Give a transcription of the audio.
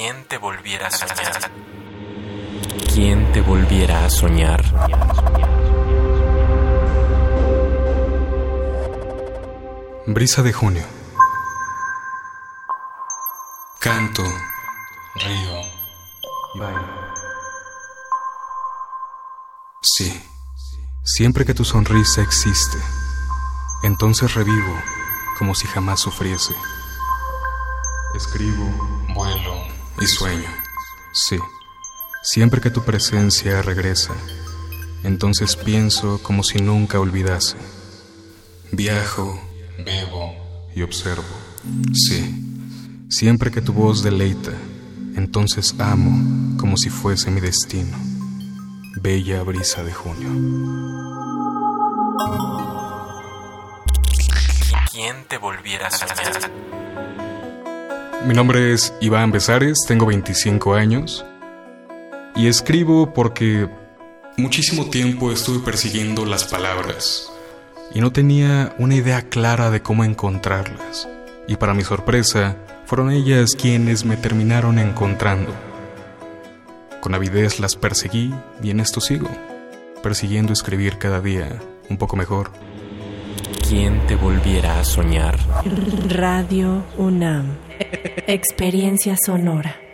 ¿Quién te volviera a soñar? ¿Quién te volviera a soñar? Brisa de junio. Canto, río, bailo. Sí, siempre que tu sonrisa existe, entonces revivo como si jamás sufriese. Escribo, vuelo y sueño. Sí, siempre que tu presencia regresa, entonces pienso como si nunca olvidase. Viajo, bebo y observo. Sí, siempre que tu voz deleita, entonces amo como si fuese mi destino. Bella brisa de junio. ¿Quién te volviera a soñar? Mi nombre es Iván Besares, tengo 25 años y escribo porque muchísimo tiempo estuve persiguiendo las palabras y no tenía una idea clara de cómo encontrarlas. Y para mi sorpresa, fueron ellas quienes me terminaron encontrando. Con avidez las perseguí y en esto sigo, persiguiendo escribir cada día un poco mejor. ¿Quién te volviera a soñar? Radio UNAM. Experiencia sonora.